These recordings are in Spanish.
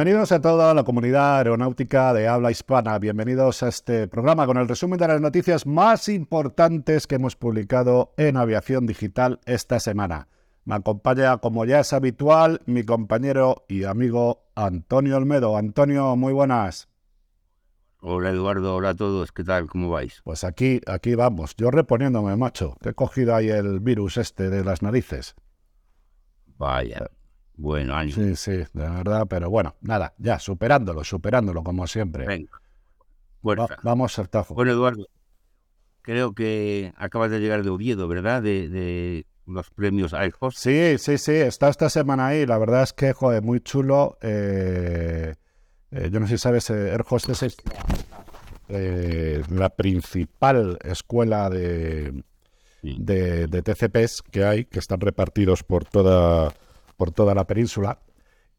Bienvenidos a toda la comunidad aeronáutica de habla hispana. Bienvenidos a este programa con el resumen de las noticias más importantes que hemos publicado en aviación digital esta semana. Me acompaña, como ya es habitual, mi compañero y amigo Antonio Olmedo. Antonio, muy buenas. Hola Eduardo, hola a todos, ¿qué tal? ¿Cómo vais? Pues aquí, aquí vamos, yo reponiéndome, macho, que he cogido ahí el virus este de las narices. Vaya, bueno, ánimo. Sí, sí, de verdad, pero bueno, nada, ya, superándolo, superándolo, como siempre. Venga, Va- fuerza. vamos al tajo. Bueno, Eduardo, creo que acabas de llegar de Oviedo, ¿verdad? De, de los premios iHost. Sí, sí, sí, está esta semana ahí. La verdad es que, joder, muy chulo. Eh, eh, yo no sé si sabes, eh, Air Hostess es eh, la principal escuela de, Sí. de, de TCPs que hay, que están repartidos por toda, por toda la península.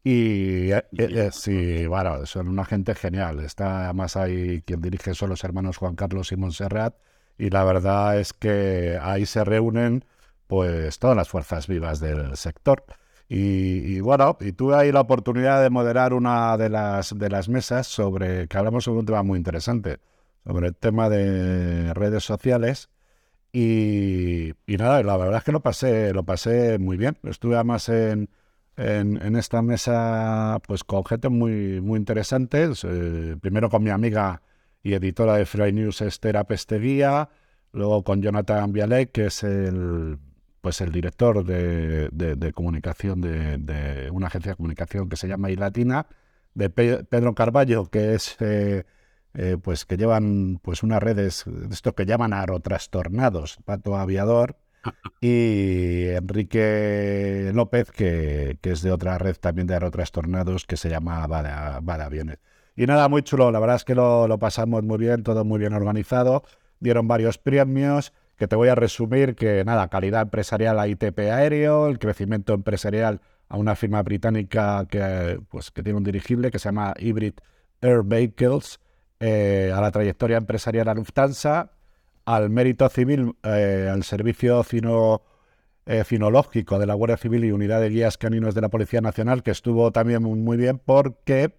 Y eh, eh, sí, bueno, son una gente genial. Está además ahí quien dirige son los hermanos Juan Carlos y Montserrat. Y la verdad es que ahí se reúnen pues todas las fuerzas vivas del sector. Y, y, bueno, y tuve ahí la oportunidad de moderar una de las, de las mesas sobre que hablamos sobre un tema muy interesante, sobre el tema de redes sociales. Y, nada, la verdad es que lo pasé, lo pasé muy bien. Estuve además en, en, esta mesa pues con gente muy, muy interesante. Eh, primero con mi amiga y editora de Fly News, Esther Pesteguía. Luego con Jonathan Bialek, que es el, pues el director de, de- comunicación de, de una agencia de comunicación que se llama iLatina. De Pe- Pedro Carballo, que es... eh, eh, pues que llevan pues unas redes, de esto que llaman aerotrastornados, Pato Aviador, y Enrique López, que, que es de otra red también de aerotrastornados que se llama Bada, Bada Aviones. Y nada, muy chulo, la verdad es que lo, lo pasamos muy bien, todo muy bien organizado, dieron varios premios, que te voy a resumir, que nada, calidad empresarial a ITP Aéreo, el crecimiento empresarial a una firma británica que, pues, que tiene un dirigible que se llama Hybrid Air Vehicles, eh, a la trayectoria empresarial a Lufthansa, al mérito civil, eh, al servicio fino, eh, finológico de la Guardia Civil y unidad de guías caninos de la Policía Nacional, que estuvo también muy, bien porque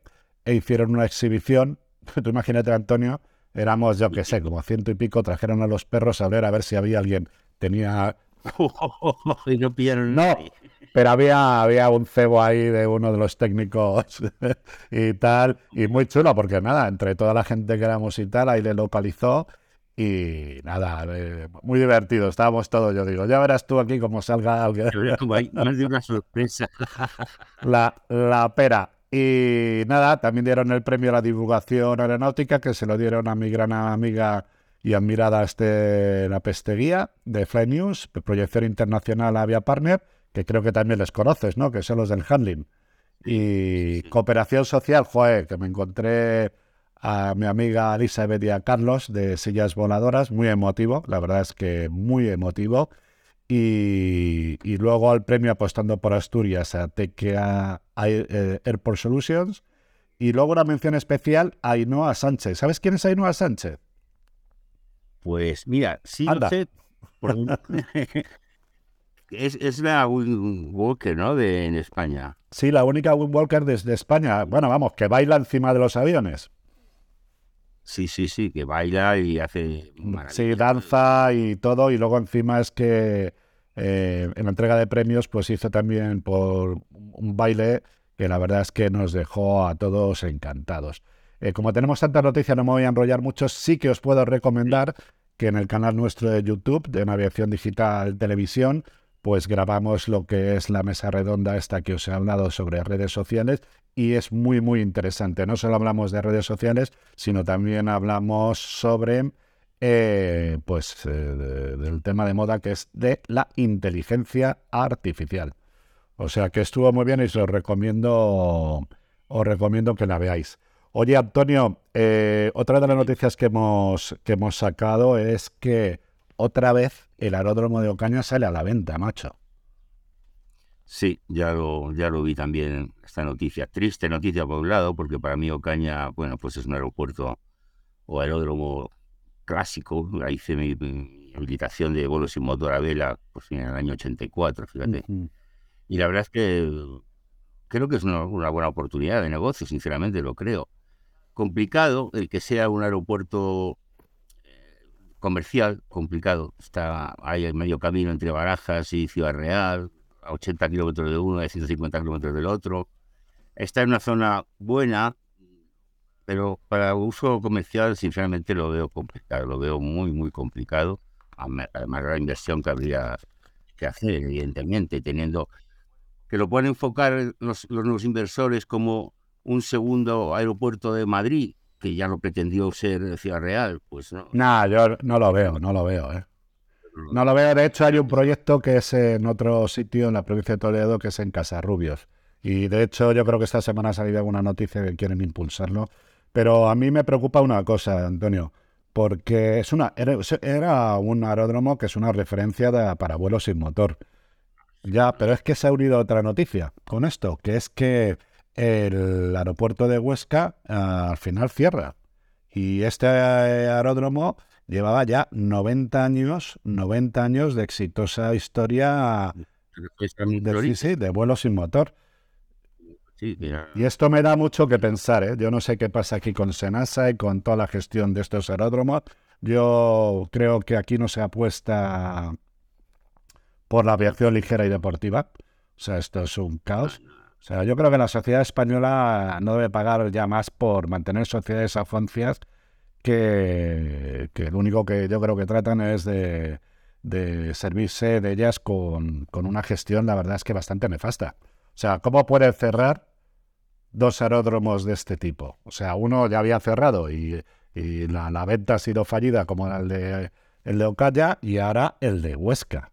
hicieron una exhibición. Tú imagínate, Antonio, éramos, yo qué sé, como ciento y pico, trajeron a los perros a ver a ver si había alguien, tenía y no pillaron No. Pero había, había un cebo ahí de uno de los técnicos y tal, y muy chulo, porque nada, entre toda la gente que éramos y tal, ahí le localizó y nada, eh, muy divertido, estábamos todos, yo digo, ya verás tú aquí cómo salga alguien, Más de una sorpresa. la, la pera. Y nada, también dieron el premio a la divulgación aeronáutica, que se lo dieron a mi gran amiga y admirada este, la pesteguía de Fly News, Proyección Internacional Avia Partner, que creo que también les conoces, ¿no? Que son los del handling. Y Sí. cooperación social, joder, que me encontré a mi amiga Elizabeth y a Carlos de Sillas Voladoras, muy emotivo, la verdad es que muy emotivo. Y, y luego al premio apostando por Asturias a TKA eh, Airport Solutions. Y luego una mención especial a Ainhoa Sánchez. ¿Sabes quién es Ainhoa Sánchez? Pues mira, sí Anda. lo sé. por- es, es la Win- Walker, ¿no? De, en España. Sí, la única windwalker desde España. Bueno, vamos, que baila encima de los aviones. Sí, sí, sí, que baila y hace Sí, maravillas. danza y todo. Y luego encima es que eh, en la entrega de premios pues hizo también por un baile que la verdad es que nos dejó a todos encantados. Eh, como tenemos tantas noticias, no me voy a enrollar mucho. Sí que os puedo recomendar que en el canal nuestro de YouTube, de Naviación Digital Televisión, pues grabamos lo que es la mesa redonda esta que os he hablado sobre redes sociales y es muy, muy interesante. No solo hablamos de redes sociales, sino también hablamos sobre eh, pues eh, de- del tema de moda que es de la inteligencia artificial. O sea que estuvo muy bien y os recomiendo, os recomiendo que la veáis. Oye, Antonio, eh, otra de las noticias que hemos, que hemos sacado es que otra vez el aeródromo de Ocaña sale a la venta, macho. Sí, ya lo, ya lo vi también esta noticia. Triste noticia por un lado, porque para mí Ocaña, bueno, pues es un aeropuerto o aeródromo clásico. Ahí hice mi, mi habilitación de vuelos sin motor a vela pues, en el año 84, fíjate. Ujú. Y la verdad es que creo que es una, buena oportunidad de negocio, sinceramente lo creo. Complicado el que sea un aeropuerto comercial, complicado. Está ahí en medio camino entre Barajas y Ciudad Real, a 80 kilómetros de uno a 150 kilómetros del otro. Está en una zona buena, pero para uso comercial, sinceramente, lo veo complicado, lo veo muy, muy complicado. Además, la inversión que habría que hacer, evidentemente, teniendo que lo pueden enfocar los, nuevos inversores como un segundo aeropuerto de Madrid, que ya no pretendió ser Ciudad Real, pues no. No, yo no lo veo, no lo veo, ¿eh? No lo veo. De hecho, hay un proyecto que es en otro sitio en la provincia de Toledo, que es en Casarrubios. Y de hecho, yo creo que esta semana ha salido alguna noticia que quieren impulsarlo. Pero a mí me preocupa una cosa, Antonio, porque es una, era, un aeródromo que es una referencia para vuelos sin motor. Ya, pero es que se ha unido otra noticia con esto, que es que el aeropuerto de Huesca ah, al final cierra. Y este aeródromo llevaba ya 90 años, 90 años de exitosa historia de, de vuelos sin motor. Y esto me da mucho que pensar, ¿eh? Yo no sé qué pasa aquí con Senasa y con toda la gestión de estos aeródromos. Yo creo que aquí no se apuesta por la aviación ligera y deportiva. O sea, esto es un caos. O sea, yo creo que la sociedad española no debe pagar ya más por mantener sociedades afoncias que, que lo único que yo creo que tratan es de, de servirse de ellas con, con una gestión, la verdad es que bastante nefasta. O sea, ¿cómo puede cerrar dos aeródromos de este tipo? O sea, uno ya había cerrado y, la, venta ha sido fallida como el de, el de Ocaya y ahora el de Huesca.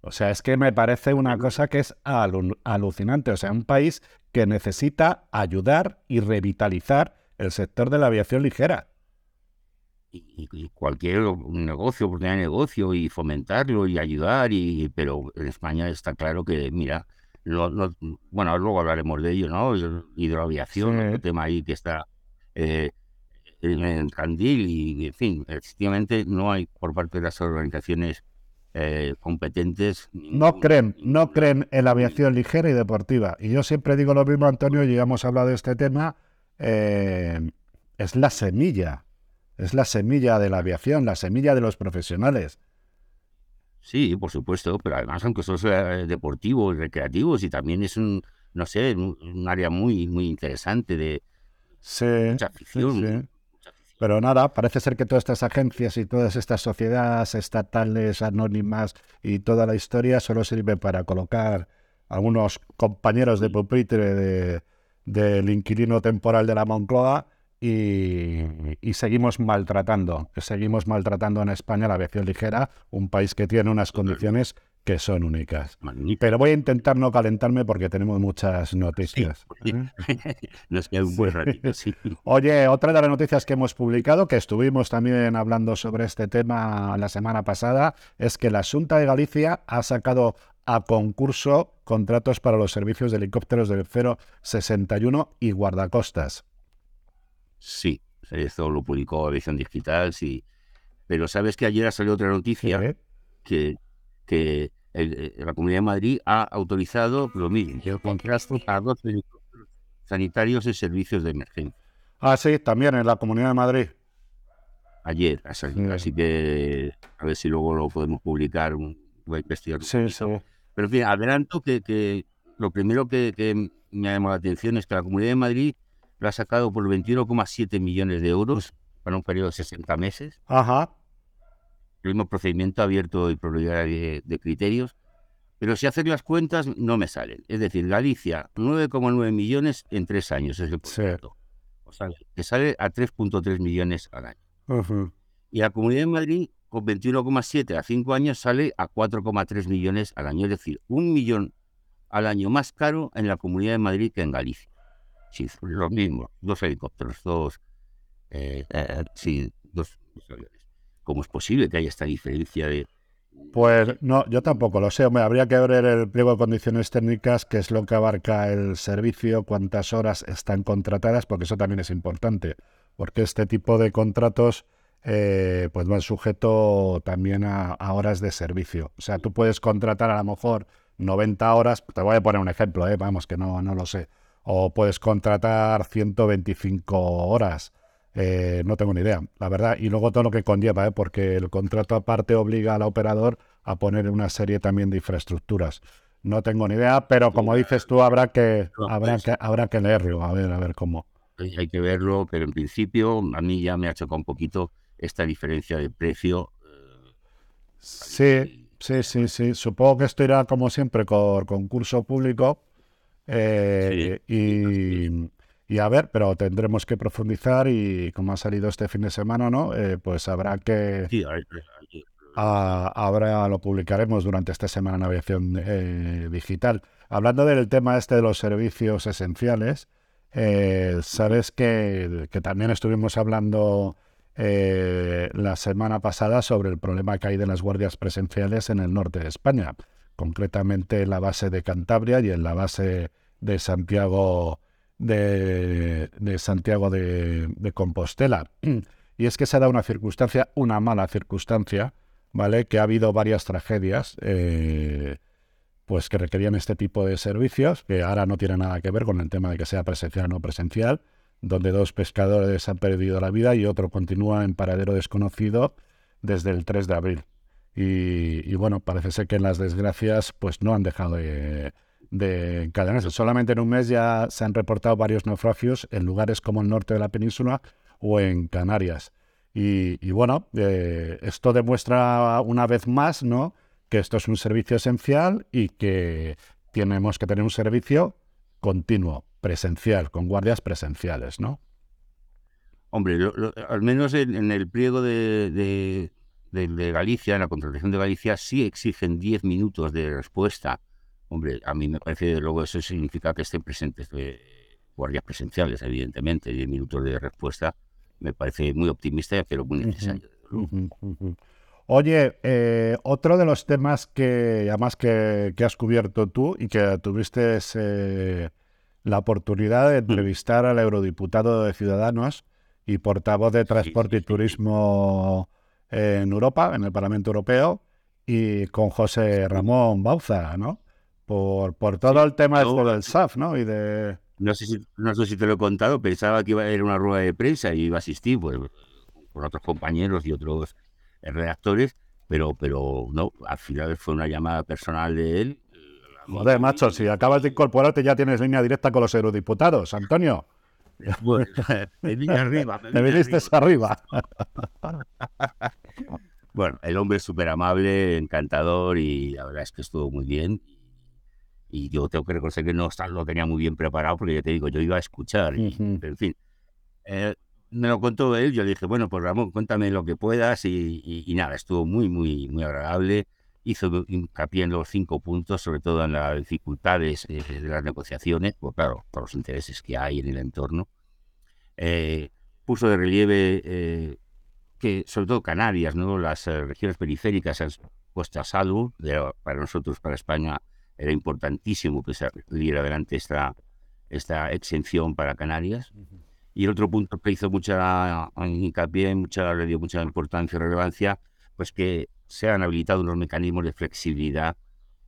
O sea, es que me parece una cosa que es alucinante. O sea, un país que necesita ayudar y revitalizar el sector de la aviación ligera. Y, cualquier negocio, oportunidad de negocio y fomentarlo y ayudar, y, pero en España está claro que, mira, bueno, luego hablaremos de ello, ¿no? Hidroaviación, el tema ahí que está eh, en Candil y, en fin, efectivamente no hay por parte de las organizaciones eh, competentes. No creen, no creen en la aviación ligera y deportiva. Y yo siempre digo lo mismo, Antonio, y ya hemos hablado de este tema, eh, es la semilla, es la semilla de la aviación, la semilla de los profesionales. Sí, por supuesto, pero además aunque eso sea deportivo y recreativo, y también es un, no sé, un, área muy, muy interesante de mucha afición. Pero nada, parece ser que todas estas agencias y todas estas sociedades estatales, anónimas y toda la historia solo sirve para colocar algunos compañeros de pupitre de, del inquilino temporal de la Moncloa y, seguimos maltratando, seguimos maltratando en España la aviación ligera, un país que tiene unas condiciones que son únicas. Pero voy a intentar no calentarme porque tenemos muchas noticias. Nos queda un buen ratito, Oye, otra de las noticias que hemos publicado, que estuvimos también hablando sobre este tema la semana pasada, es que la Junta de Galicia ha sacado a concurso contratos para los servicios de helicópteros del 061 y guardacostas. Sí, esto lo publicó Aviación Digital, sí. Pero sabes que ayer ha salido otra noticia que, que eh, la Comunidad de Madrid ha autorizado lo mismo, el contrato a dos sanitarios en servicios de emergencia. Ah, sí, también en la Comunidad de Madrid. Ayer salido, así que a ver si luego lo podemos publicar, voy a investigar. Sí, sí. Pero en fin, adelanto que, que lo primero que, que me ha llamado la atención es que la Comunidad de Madrid lo ha sacado por 21,7 millones de euros para un periodo de 60 meses. Ajá. El mismo procedimiento abierto y probabilidad de, criterios. Pero si hacen las cuentas, no me salen. Es decir, Galicia, 9,9 millones en tres años es el proyecto. O sea, que sale a 3,3 millones al año. Y la Comunidad de Madrid, con 21,7 a cinco años, sale a 4,3 millones al año. Es decir, un millón al año más caro en la Comunidad de Madrid que en Galicia. Sí, lo mismo, dos helicópteros, dos, eh, eh, sí, dos, aviones. ¿Cómo es posible que haya esta diferencia de, pues no, yo tampoco lo sé. Me habría que ver el pliego de condiciones técnicas, que es lo que abarca el servicio, cuántas horas están contratadas, porque eso también es importante, porque este tipo de contratos eh, pues van sujeto también a, horas de servicio. O sea, tú puedes contratar a lo mejor 90 horas, te voy a poner un ejemplo, ¿eh? vamos, que no, no lo sé, o puedes contratar 125 horas. Eh, no tengo ni idea, la verdad. Y luego todo lo que conlleva, ¿eh? porque el contrato aparte obliga al operador a poner una serie también de infraestructuras. No tengo ni idea, pero como dices tú, habrá que, habrá que, habrá que leerlo, a ver, a ver cómo. Hay que verlo, pero en principio a mí ya me ha chocado un poquito esta diferencia de precio. Eh, sí, sí, sí, sí. Supongo que esto irá como siempre con concurso público. Eh, y, y, a ver, pero tendremos que profundizar y como ha salido este fin de semana, ¿no? Eh, pues habrá que... Sí, hay, ahora lo publicaremos durante esta semana en aviación eh, digital. Hablando del tema este de los servicios esenciales, eh, sabes que, también estuvimos hablando eh, la semana pasada sobre el problema que hay de las guardias presenciales en el norte de España, concretamente en la base de Cantabria y en la base de Santiago de, Santiago de, de Compostela. Y es que se da una circunstancia, una mala circunstancia, ¿vale? Que ha habido varias tragedias, eh, pues que requerían este tipo de servicios, que ahora no tiene nada que ver con el tema de que sea presencial o no presencial, donde dos pescadores han perdido la vida y otro continúa en paradero desconocido desde el 3 de abril. Y, bueno, parece ser que las desgracias pues no han dejado de, de encadenarse. Solamente en un mes ya se han reportado varios naufragios en lugares como el norte de la península o en Canarias. Y, bueno, eh, esto demuestra una vez más, ¿no? Que esto es un servicio esencial y que tenemos que tener un servicio continuo, presencial, con guardias presenciales, ¿no? Hombre, al menos en, el pliego de, Galicia, en la contratación de Galicia, sí exigen 10 minutos de respuesta. Hombre, a mí me parece, luego eso significa que estén presentes eh, guardias presenciales, evidentemente, 10 minutos de respuesta me parece muy optimista, pero muy necesario. Oye, eh, otro de los temas que además que, has cubierto tú y que tuviste eh, la oportunidad de mm. entrevistar al eurodiputado de Ciudadanos y portavoz de Transporte y Turismo en Europa, en el Parlamento Europeo, y con José Ramón Bauza, ¿no? Por, por todo el tema del SAF, ¿no? Y de... No sé, si, no sé si te lo he contado, pensaba que iba a ir a una rueda de prensa y iba a asistir pues, con otros compañeros y otros redactores, pero, pero no, al final fue una llamada personal de él. Joder, macho, si acabas de incorporarte ya tienes línea directa con los eurodiputados, Antonio. Bueno, me vine arriba. Me, viniste arriba. bueno, el hombre es súper amable, encantador y la verdad es que estuvo muy bien. Y yo tengo que reconocer que no lo tenía muy bien preparado porque ya te digo, yo iba a escuchar. pero en fin, eh, me lo contó él. Yo le dije, bueno, pues Ramón, cuéntame lo que puedas. Y, nada, estuvo muy, muy, muy agradable. Hizo hincapié en los cinco puntos, sobre todo en las dificultades eh, de las negociaciones, pues claro, por los intereses que hay en el entorno. Eh, puso de relieve que, sobre todo Canarias, ¿no? las regiones periféricas han puesto a salvo, para nosotros, para España, era importantísimo que se diera adelante esta, esta exención para Canarias. Y el otro punto que hizo mucha hincapié, mucha, le dio mucha importancia y relevancia, pues que se han habilitado unos mecanismos de flexibilidad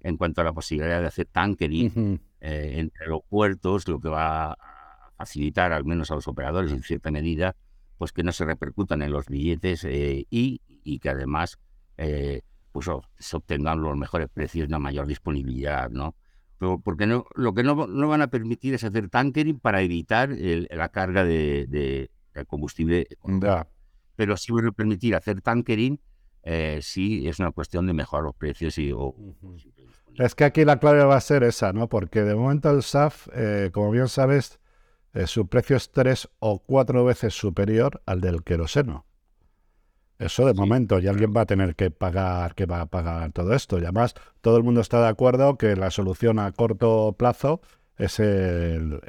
en cuanto a la posibilidad de hacer tankering eh, entre los puertos, lo que va a facilitar al menos a los operadores en cierta medida, pues que no se repercutan en los billetes eh, y, y, que además eh, pues se obtengan los mejores precios y una mayor disponibilidad, ¿no? Pero porque no, lo que no, no van a permitir es hacer tankering para evitar la carga de, de, combustible. Pero sí van a permitir hacer tankering eh, si es una cuestión de mejorar los precios y... es que aquí la clave va a ser esa, ¿no? Porque de momento el SAF, eh, como bien sabes, eh, su precio es tres o cuatro veces superior al del queroseno. Eso de momento, y alguien va a tener que pagar, que va a pagar todo esto. Y además, todo el mundo está de acuerdo que la solución a corto plazo es el,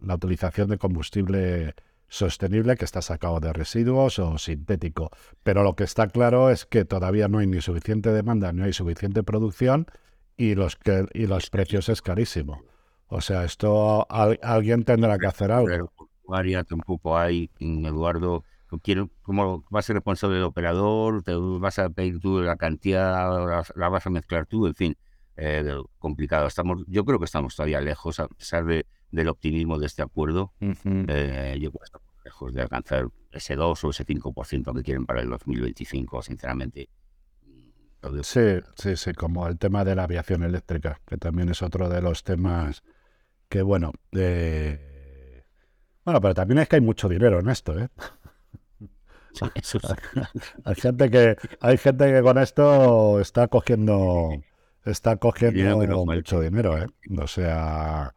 la utilización de combustible sostenible que está sacado de residuos o sintético. Pero lo que está claro es que todavía no hay ni suficiente demanda, ni hay suficiente producción y los, que, y los precios es carísimo. O sea, esto alguien tendrá que hacer algo. tampoco hay, Eduardo quiero, cómo vas a ser responsable del operador, te vas a pedir tú la cantidad, la, vas a mezclar tú, en fin. eh, complicado. Estamos, yo creo que estamos todavía lejos, a pesar de, del optimismo de este acuerdo. eh, yo creo que estamos lejos de alcanzar ese 2 o ese 5% que quieren para el 2025, sinceramente. Sí, sí, sí, como el tema de la aviación eléctrica, que también es otro de los temas que, bueno, eh... bueno, pero también es que hay mucho dinero en esto, ¿eh? Sí, eso sí. hay gente que hay gente que con esto está cogiendo está cogiendo mucho dinero, ¿eh? O sea,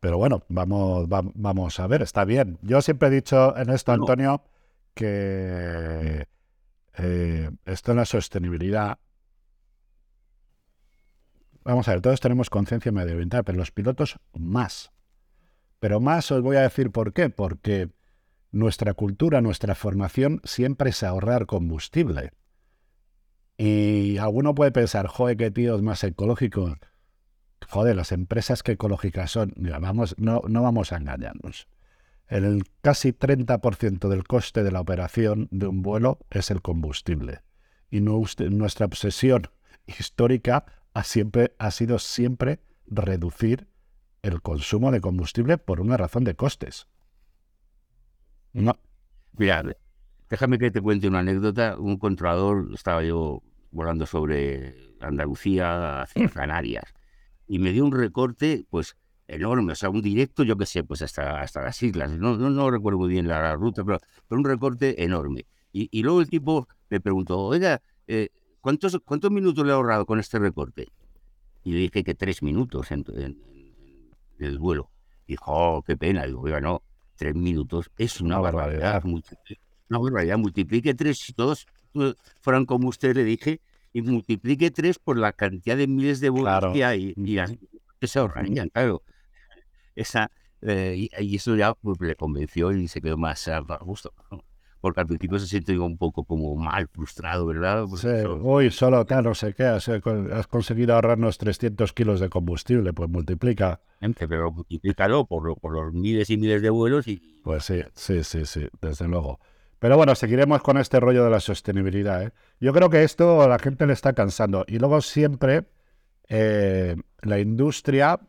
pero bueno, vamos va- vamos a ver, está bien. Yo siempre he dicho en esto. Antonio, que eh, esto en la sostenibilidad Vamos a ver, todos tenemos conciencia medioambiental, pero los pilotos más. Pero más os voy a decir por qué. Porque nuestra cultura, nuestra formación siempre es ahorrar combustible. Y alguno puede pensar, joder, qué tíos más ecológicos. Joder, las empresas que ecológicas son, vamos, no, no vamos a engañarnos. El casi 30% del coste de la operación de un vuelo es el combustible. Y nues- nuestra obsesión histórica ha, siempre, ha sido siempre reducir el consumo de combustible por una razón de costes. No, Mira, déjame que te cuente una anécdota. Un controlador, estaba yo volando sobre Andalucía hacia Canarias y me dio un recorte, pues enorme, o sea, un directo, yo qué sé, pues hasta, hasta las islas. No, no, no recuerdo muy bien la, la ruta, pero, pero un recorte enorme. Y, y luego el tipo me preguntó, oiga, eh, ¿cuántos, ¿cuántos minutos le he ahorrado con este recorte? Y le dije que tres minutos en, en- en- en el vuelo. Dijo, oh, qué pena. Digo, oiga, no, tres minutos es una, Una barbaridad. barbaridad. Una barbaridad. Multiplique tres, si todos fueran como usted le dije, y multiplique tres por la cantidad de miles de Claro. que hay. Y así que se ahorrarían, claro. Esa, eh, y, y eso ya pues, le convenció y se quedó más a gusto. Porque al principio se siente un poco como mal, frustrado, ¿verdad? Pues Sí, eso- uy, solo tal, no sé qué, has, eh, has conseguido ahorrarnos 300 kilos de combustible, pues multiplica. pero multiplícalo por, lo- por los miles y miles de vuelos y Pues sí, sí, sí, sí, desde luego. Pero bueno, seguiremos con este rollo de la sostenibilidad. ¿eh? Yo creo que esto a la gente le está cansando. Y luego siempre eh, la industria,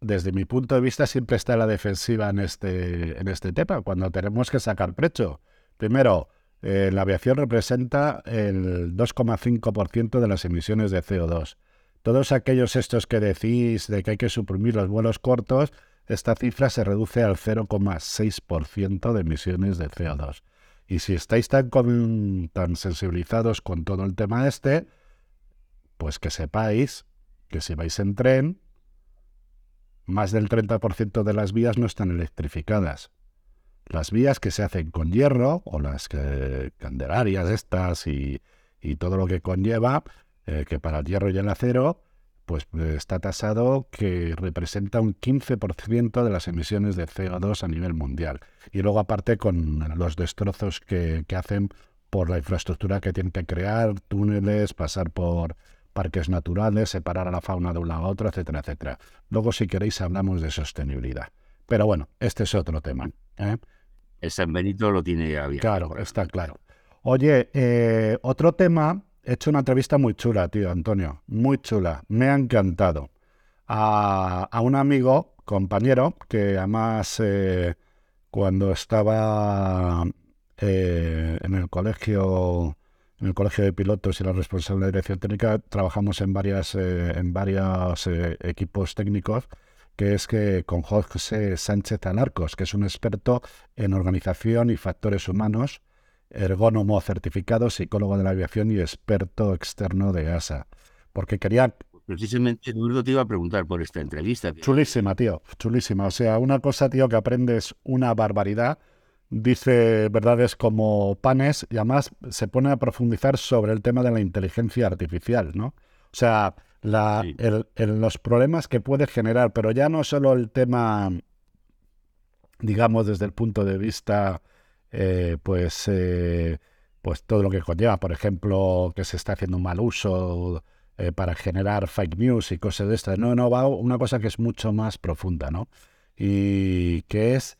desde mi punto de vista, siempre está en la defensiva en este, en este tema, cuando tenemos que sacar precho. Primero, eh, la aviación representa el 2,5% de las emisiones de CO2. Todos aquellos estos que decís de que hay que suprimir los vuelos cortos, esta cifra se reduce al 0,6% de emisiones de CO2. Y si estáis tan, tan sensibilizados con todo el tema este, pues que sepáis que si vais en tren, más del 30% de las vías no están electrificadas. Las vías que se hacen con hierro, o las candelarias estas y, y todo lo que conlleva, eh, que para el hierro y el acero, pues eh, está tasado que representa un 15% de las emisiones de CO2 a nivel mundial. Y luego aparte con los destrozos que, que hacen por la infraestructura que tienen que crear, túneles, pasar por parques naturales, separar a la fauna de un lado a otro, etcétera, etcétera. Luego, si queréis, hablamos de sostenibilidad. Pero bueno, este es otro tema. ¿eh? El San Benito lo tiene abierto. Claro, está claro. Oye, eh, otro tema, he hecho una entrevista muy chula, tío, Antonio, muy chula, me ha encantado. A, a un amigo, compañero, que además eh, cuando estaba eh, en el colegio, en el colegio de pilotos y la responsable de dirección técnica, trabajamos en varias, eh, en varios equipos técnicos que es que con José Sánchez Alarcos, que es un experto en organización y factores humanos, ergónomo certificado, psicólogo de la aviación y experto externo de ASA. Porque quería... Precisamente, Eduardo te iba a preguntar por esta entrevista. Chulísima, tío, chulísima. O sea, una cosa, tío, que aprendes una barbaridad. Dice verdades como panes y además se pone a profundizar sobre el tema de la inteligencia artificial, ¿no? O sea, la, Sí. el- el- los problemas que puede generar, pero ya no solo el tema, digamos, desde el punto de vista, eh, pues, eh, pues todo lo que conlleva, por ejemplo, que se está haciendo un mal uso eh, para generar fake news y cosas de estas. No, no, va una cosa que es mucho más profunda, ¿no? Y que es,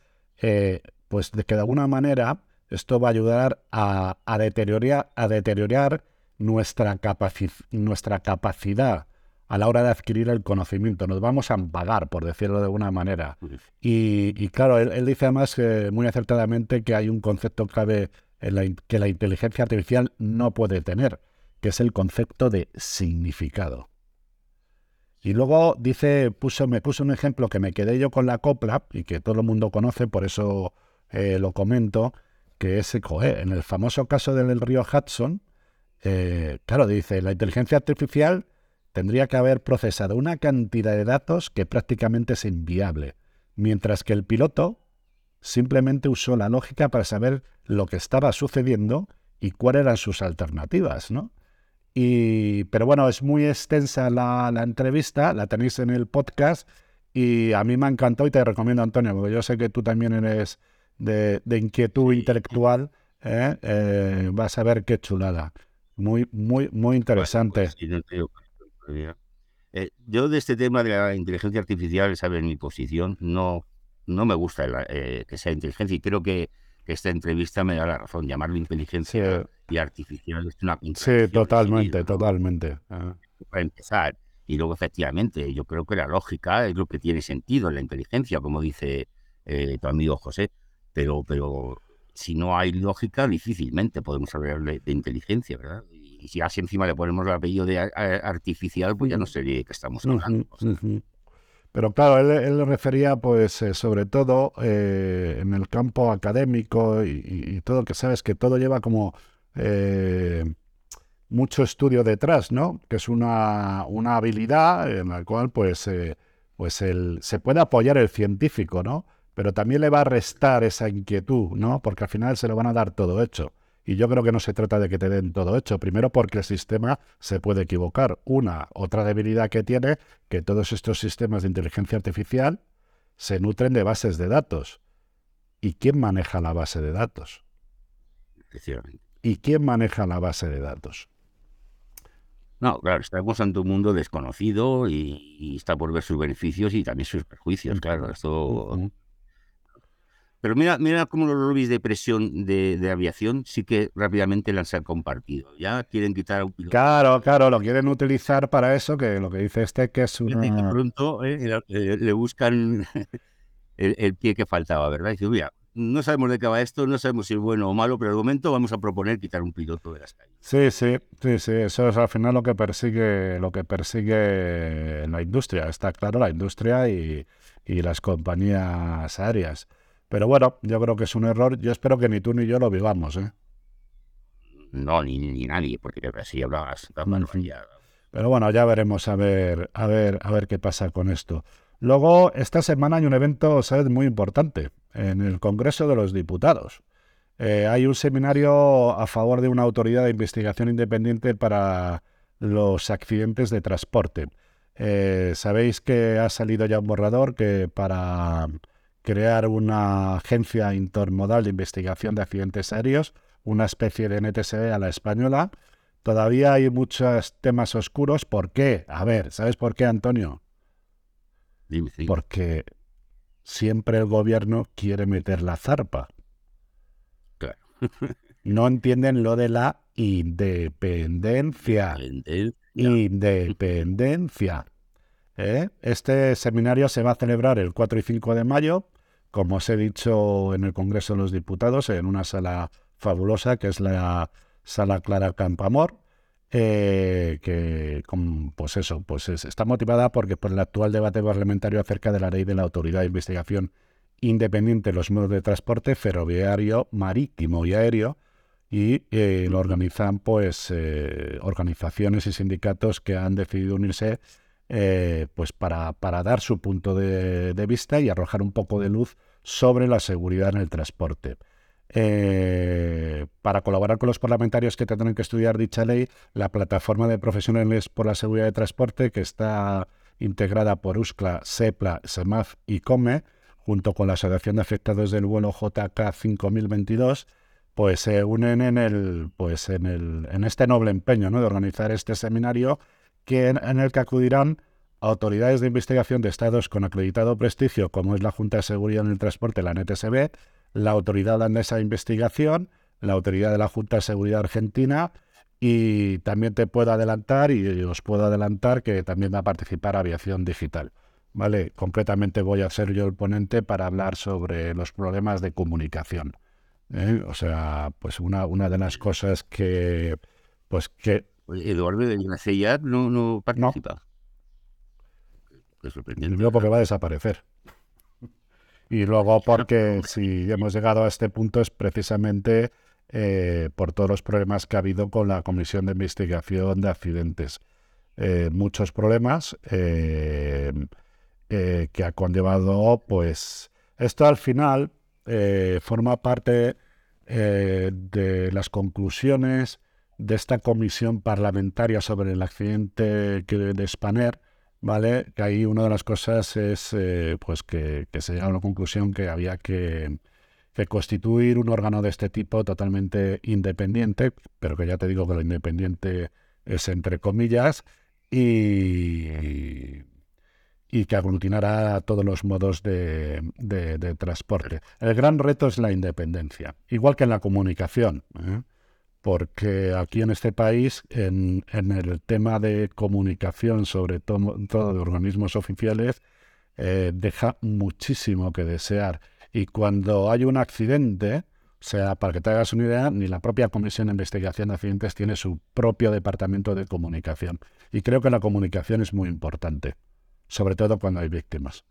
pues, de que de alguna manera esto va a ayudar a, a deteriorar, a deteriorar nuestra, capaci- nuestra capacidad a la hora de adquirir el conocimiento. Nos vamos a pagar, por decirlo de alguna manera. Y, claro, él, dice además muy acertadamente que hay un concepto clave en la, que la inteligencia artificial no puede tener, que es el concepto de significado. Y luego dice, puso, me puso un ejemplo que me quedé yo con la copla y que todo el mundo conoce, por eso eh, lo comento, que es, en el famoso caso del río Hudson, eh, claro, dice, la inteligencia artificial tendría que haber procesado una cantidad de datos que prácticamente es inviable, mientras que el piloto simplemente usó la lógica para saber lo que estaba sucediendo y cuáles eran sus alternativas, ¿no? Y, pero bueno, es muy extensa la, entrevista, la tenéis en el podcast y a mí me ha encantado y te recomiendo, Antonio, porque yo sé que tú también eres de, inquietud intelectual, ¿eh? Eh, vas a ver qué chulada. Muy, muy, muy interesante. Eh, yo de este tema de la inteligencia artificial, sabes mi posición, no, no me gusta eh, que sea inteligencia y creo que, esta entrevista me da la razón. Llamarlo inteligencia y artificial es una Sí, totalmente, totalmente. Ah. Para empezar. Y luego, efectivamente, yo creo que la lógica es lo que tiene sentido en la inteligencia, como dice eh, tu amigo José. Pero, pero si no hay lógica, difícilmente podemos hablar de, inteligencia, ¿verdad? Y si así encima le ponemos el apellido de artificial, pues ya no sé de qué estamos hablando. Pero claro, él, él refería pues eh, sobre todo eh, en el campo académico y, todo, que sabes que todo lleva como eh, mucho estudio detrás, ¿no? Que es una, una habilidad en la cual pues, pues el, se puede apoyar el científico, ¿no? Pero también le va a restar esa inquietud, ¿no? Porque al final se lo van a dar todo hecho. Y yo creo que no se trata de que te den todo hecho. Primero porque el sistema se puede equivocar. Una, otra debilidad que tiene, que todos estos sistemas de inteligencia artificial se nutren de bases de datos. ¿Y quién maneja la base de datos? ¿Y quién maneja la base de datos? No, claro, estamos ante un mundo desconocido y, está por ver sus beneficios y también sus perjuicios, claro. Esto pero mira, mira cómo los lobbies de presión de, aviación sí que rápidamente las han compartido. Ya quieren quitar a un piloto. Claro, claro, lo quieren utilizar para eso, que lo que dice este que es una... De pronto eh, le, buscan el, pie que faltaba, ¿verdad? Y dice, mira, no sabemos de qué va esto, no sabemos si es bueno o malo, pero de momento vamos a proponer quitar un piloto de las calles. Sí, sí, sí, sí, eso es al final lo que persigue, lo que persigue la industria, está claro, la industria y, y las compañías aéreas. Pero bueno, yo creo que es un error. Yo espero que ni tú ni yo lo vivamos, ¿eh? No, ni, ni nadie, porque así hablabas. Pero bueno, ya veremos a ver, a ver, a ver qué pasa con esto. Luego, esta semana hay un evento, ¿sabes? Muy importante en el Congreso de los Diputados. Eh, hay un seminario a favor de una autoridad de investigación independiente para los accidentes de transporte. Eh, Sabéis que ha salido ya un borrador que para crear una agencia intermodal de investigación de accidentes aéreos, una especie de NTSB a la española. Todavía hay muchos temas oscuros. ¿Por qué? A ver, ¿sabes por qué, Antonio? Porque siempre el gobierno quiere meter la zarpa. Claro. no entienden lo de la independencia. Independencia. ¿Eh? Este seminario se va a celebrar el 4 y 5 de mayo, como os he dicho en el Congreso de los Diputados, en una sala fabulosa que es la Sala Clara Campamor, eh, que pues eso, pues está motivada porque por el actual debate parlamentario acerca de la ley de la Autoridad de Investigación Independiente de los modos de transporte ferroviario, marítimo y aéreo, y eh, lo organizan pues organizaciones y sindicatos que han decidido unirse eh, pues para, para, dar su punto de, vista y arrojar un poco de luz sobre la seguridad en el transporte. Eh, para colaborar con los parlamentarios que tendrán que estudiar dicha ley, la plataforma de profesionales por la seguridad de transporte, que está integrada por USCLA, SEPLA, SEMAF y COME, junto con la Asociación de Afectados del Vuelo JK 5022, pues se unen en el, pues en el, en este noble empeño ¿no? de organizar este seminario que en, el que acudirán autoridades de investigación de estados con acreditado prestigio, como es la Junta de Seguridad en el Transporte, la NTSB, la Autoridad Holandesa de Investigación, la Autoridad de la Junta de Seguridad Argentina y también te puedo adelantar y os puedo adelantar que también va a participar Aviación Digital. ¿Vale? Concretamente voy a ser yo el ponente para hablar sobre los problemas de comunicación. ¿eh? O sea, pues una, una de las cosas que, pues que... Eduardo de la CIA no, no participa. No. Primero porque va a desaparecer. Y luego porque si hemos llegado a este punto es precisamente eh, por todos los problemas que ha habido con la Comisión de Investigación de Accidentes. Eh, muchos problemas que ha conllevado, pues, esto al final eh, forma parte eh, de las conclusiones de esta comisión parlamentaria sobre el accidente de Spanair, ¿vale? Que ahí una de las cosas es eh, pues que, se llega a una conclusión que había que, constituir un órgano de este tipo totalmente independiente, pero que ya te digo que lo independiente es entre comillas, y, y que aglutinará todos los modos de, transporte. El gran reto es la independencia, igual que en la comunicación, ¿eh? Porque aquí en este país, en, el tema de comunicación, sobre todo, de organismos oficiales, eh, deja muchísimo que desear. Y cuando hay un accidente, o sea, para que te hagas una idea, ni la propia Comisión de Investigación de Accidentes tiene su propio departamento de comunicación. Y creo que la comunicación es muy importante sobre todo cuando hay víctimas.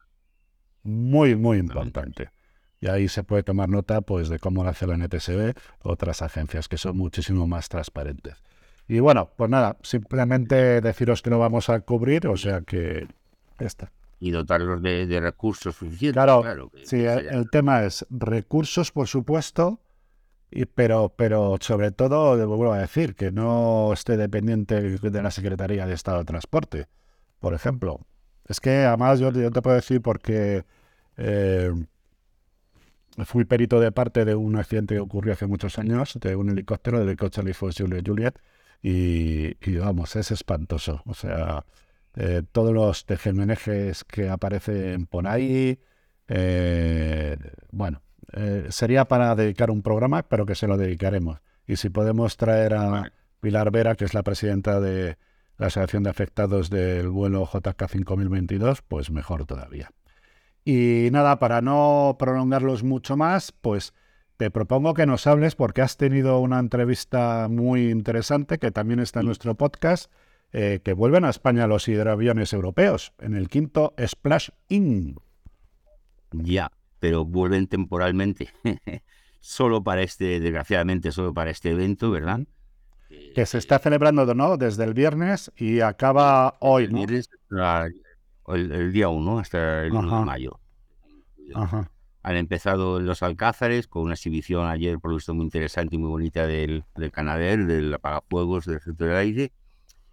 Muy, muy importante. Y ahí se puede tomar nota pues, de cómo lo hace la NTSB, otras agencias que son muchísimo más transparentes. Y bueno, pues nada, simplemente deciros que no vamos a cubrir, o sea que está. Y dotarlos de, recursos suficientes. Claro, sí, el, tema es recursos, por supuesto, y, pero, pero sobre todo, vuelvo a decir, que no esté dependiente de la Secretaría de Estado de Transporte, por ejemplo. Es que además yo, te puedo decir porque eh, fui perito de parte de un accidente que ocurrió hace muchos años, de un helicóptero, del helicóptero Juliet Juliet, y, vamos, es espantoso. O sea, eh, todos los tejemenejes que aparecen por ahí, eh, bueno, sería para dedicar un programa, pero que se lo dedicaremos. Y si podemos traer a Pilar Vera, que es la presidenta de, la Asociación de Afectados del vuelo JK 5022, pues mejor todavía. Y nada, para no prolongarlos mucho más, pues te propongo que nos hables porque has tenido una entrevista muy interesante que también está en nuestro podcast, eh, que vuelven a España los hidroaviones europeos en el quinto Splash In. Ya, pero vuelven temporalmente, solo para este, desgraciadamente, solo para este evento, ¿verdad? que se está celebrando ¿no? desde el viernes y acaba hoy. El, día 1 hasta el 1 de mayo. Han empezado los Alcázares con una exhibición ayer, por lo visto, muy interesante y muy bonita del, del del apagafuegos del centro del aire.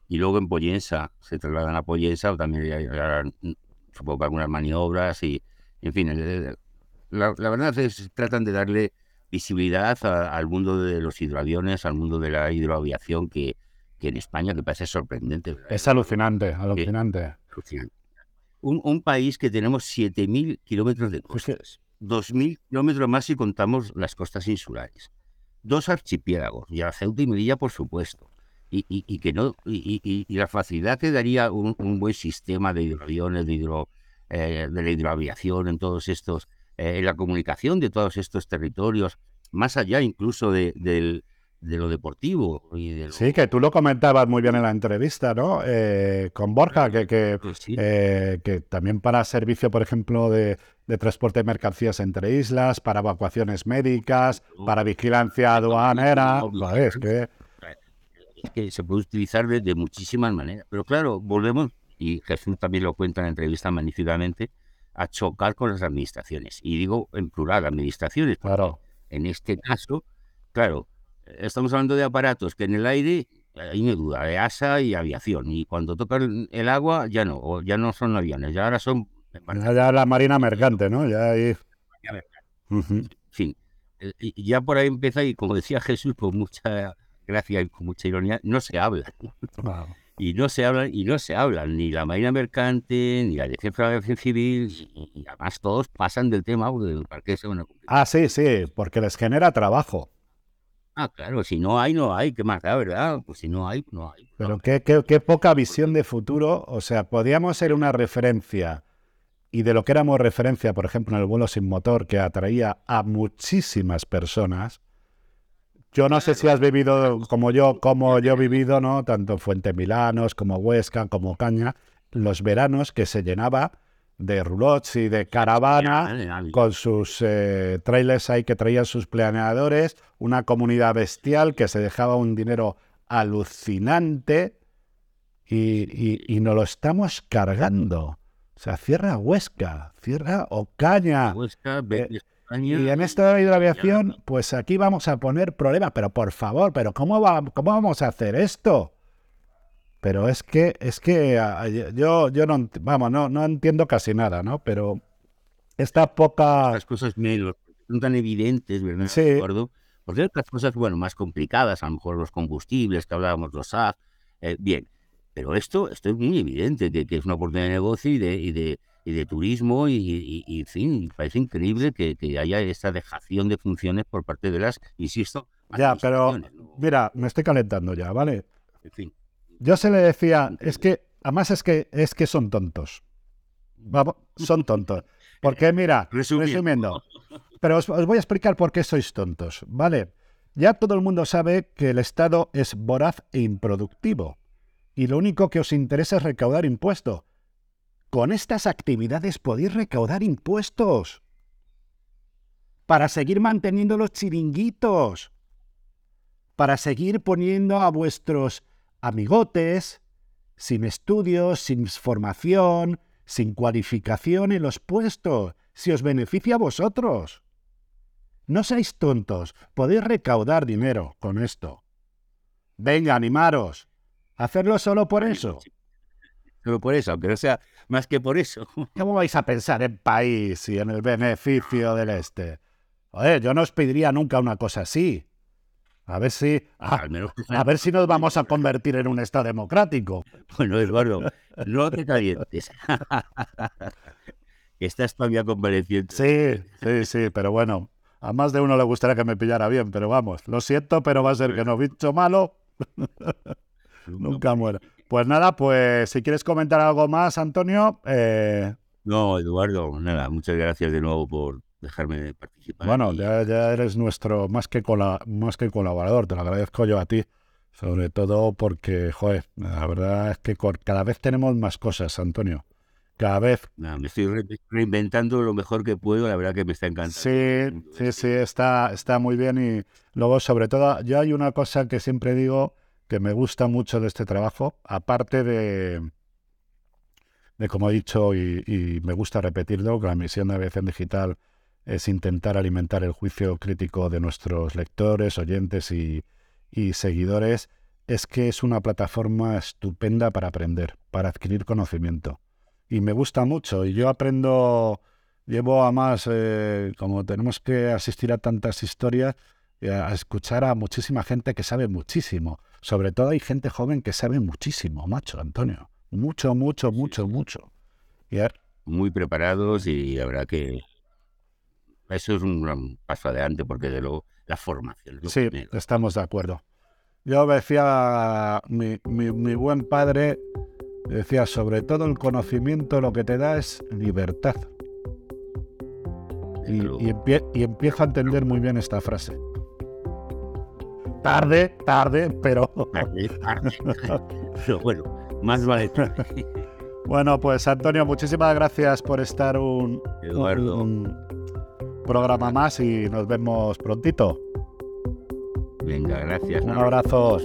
Y luego en Pollensa, se trasladan a Pollensa, también supongo que algunas maniobras y, en fin, la, la verdad es que tratan de darle visibilidad al mundo de los hidroaviones, al mundo de la hidroaviación que, que en España me parece sorprendente. Es alucinante, alucinante. Un, un, país que tenemos 7.000 kilómetros de costas, 2.000 kilómetros más si contamos las costas insulares, dos archipiélagos, y a Ceuta y Melilla, por supuesto. Y, y, que no y, y, la facilidad que daría un, un buen sistema de hidroaviones, de, hidro, eh, de la hidroaviación en todos estos eh, la comunicación de todos estos territorios, más allá incluso de, lo deportivo. Y Sí, que tú lo comentabas muy bien en la entrevista, ¿no? Eh, con Borja, que, que, pues eh, que, también para servicio, por ejemplo, de, transporte de mercancías entre islas, para evacuaciones médicas, para vigilancia aduanera. es que... que se puede utilizar de, de muchísimas maneras. Pero claro, volvemos, y Jesús también lo cuenta en la entrevista magníficamente, a chocar con las administraciones. Y digo en plural, administraciones. Claro. En este caso, claro, estamos hablando de aparatos que en el aire, hay no duda, de asa y aviación. Y cuando tocan el agua, ya no, o ya no son aviones, ya ahora son... Ya, la marina mercante, ¿no? Ya ahí... En fin, eh, ya por ahí empieza y como decía Jesús, con mucha gracia y con mucha ironía, no se habla y no se hablan, y no se hablan ni la Marina Mercante, ni la Defensa de la Defensa Civil, y, además todos pasan del tema del parque Ah, sí, sí, porque les genera trabajo. Ah, claro, si no hay, no hay, qué más da, ¿verdad? Pues si no hay, no hay. Pero qué, qué, qué poca visión de futuro. O sea, podíamos ser una referencia y de lo que éramos referencia, por ejemplo, en el vuelo sin motor, que atraía a muchísimas personas. Yo no sé si has vivido como yo, como yo he vivido, ¿no? Tanto Fuente Milanos como Huesca, como Caña, los veranos que se llenaba de roulots y de caravana con sus eh, trailers ahí que traían sus planeadores, una comunidad bestial que se dejaba un dinero alucinante y, y nos lo estamos cargando. O sea, cierra Huesca, cierra Ocaña. Huesca, eh, y en esta de aviación, pues aquí vamos a poner problemas, pero por favor, pero ¿cómo, va, cómo vamos a hacer esto? Pero es que, es que yo, yo no, vamos, no, no entiendo casi nada, ¿no? Pero esta poca... Las cosas menos, son tan evidentes, ¿verdad? Sí. Porque hay otras cosas, bueno, más complicadas, a lo mejor los combustibles que hablábamos, los SAF, eh, bien, pero esto, esto es muy evidente, que, es una oportunidad de negocio y de, y de, y de turismo, y, y, en fin, parece increíble que, que, haya esta dejación de funciones por parte de las, insisto, ya, pero mira, me estoy calentando ya, ¿vale? En fin. Yo se le decía, es que, además es que, es que son tontos. Vamos, son tontos. Porque mira, resumiendo, pero os, os voy a explicar por qué sois tontos, ¿vale? Ya todo el mundo sabe que el Estado es voraz e improductivo y lo único que os interesa es recaudar impuestos. Con estas actividades podéis recaudar impuestos para seguir manteniendo los chiringuitos, para seguir poniendo a vuestros amigotes sin estudios, sin formación, sin cualificación en los puestos, si os beneficia a vosotros. No seáis tontos, podéis recaudar dinero con esto. Venga, animaros, ¿Hacerlo solo por eso? Solo por eso, aunque no sea más que por eso. ¿Cómo vais a pensar en país y en el beneficio del este? Oye, yo no os pediría nunca una cosa así. A ver si. A, ver si nos vamos a convertir en un Estado democrático. Bueno, Eduardo, no te calientes. Estás todavía convaleciente. Sí, sí, sí, pero bueno. A más de uno le gustaría que me pillara bien, pero vamos, lo siento, pero va a ser que no bicho malo. Nunca muere. Pues nada, pues si quieres comentar algo más, Antonio. Eh, no, Eduardo, nada, muchas gracias de nuevo por dejarme participar. Bueno, ya, eres nuestro más que, más que colaborador, te lo agradezco yo a ti. Sobre todo porque, joder, la verdad es que cada vez tenemos más cosas, Antonio. Cada vez. me estoy reinventando lo mejor que puedo, la verdad que me está encantando. Sí, sí, sí, está, está muy bien. Y luego, sobre todo, yo hay una cosa que siempre digo que me gusta mucho de este trabajo, aparte de, de como he dicho y, me gusta repetirlo, que la misión de aviación digital es intentar alimentar el juicio crítico de nuestros lectores, oyentes y, y seguidores, es que es una plataforma estupenda para aprender, para adquirir conocimiento. Y me gusta mucho y yo aprendo, llevo a más, eh, como tenemos que asistir a tantas historias, eh, a escuchar a muchísima gente que sabe muchísimo. Sobre todo hay gente joven que sabe muchísimo, macho, Antonio. Mucho, mucho, mucho, mucho. Muy preparados y verdad que eso es un gran paso adelante porque de luego la formación. sí, estamos de acuerdo. Yo decía, mi, mi, buen padre decía, sobre todo el conocimiento lo que te da es libertad. Y, y, y empiezo a entender muy bien esta frase. Tarde, tarde, pero. pero bueno, más vale Bueno, pues Antonio, muchísimas gracias por estar un, programa más y nos vemos prontito. Venga, gracias. Un abrazo.